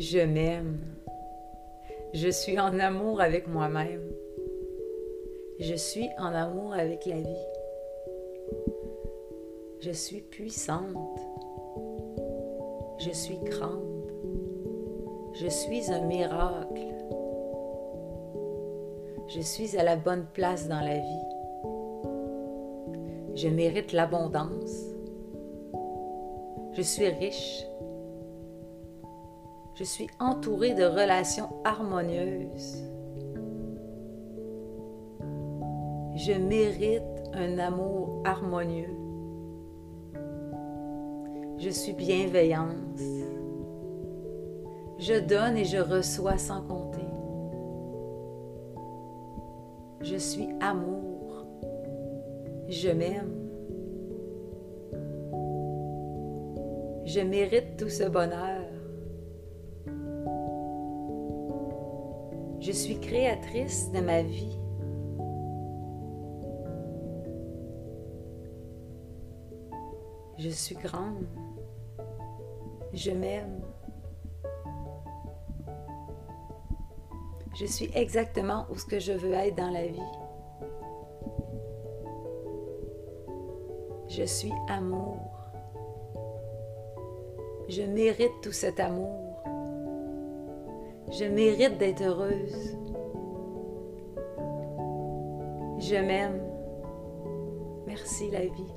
Je m'aime. Je suis en amour avec moi-même. Je suis en amour avec la vie. Je suis puissante. Je suis grande. Je suis un miracle. Je suis à la bonne place dans la vie. Je mérite l'abondance. Je suis riche. Je suis entourée de relations harmonieuses. Je mérite un amour harmonieux. Je suis bienveillance. Je donne et je reçois sans compter. Je suis amour. Je m'aime. Je mérite tout ce bonheur. Je suis créatrice de ma vie. Je suis grande. Je m'aime. Je suis exactement où ce que je veux être dans la vie. Je suis amour. Je mérite tout cet amour. Je mérite d'être heureuse. Je m'aime. Merci la vie.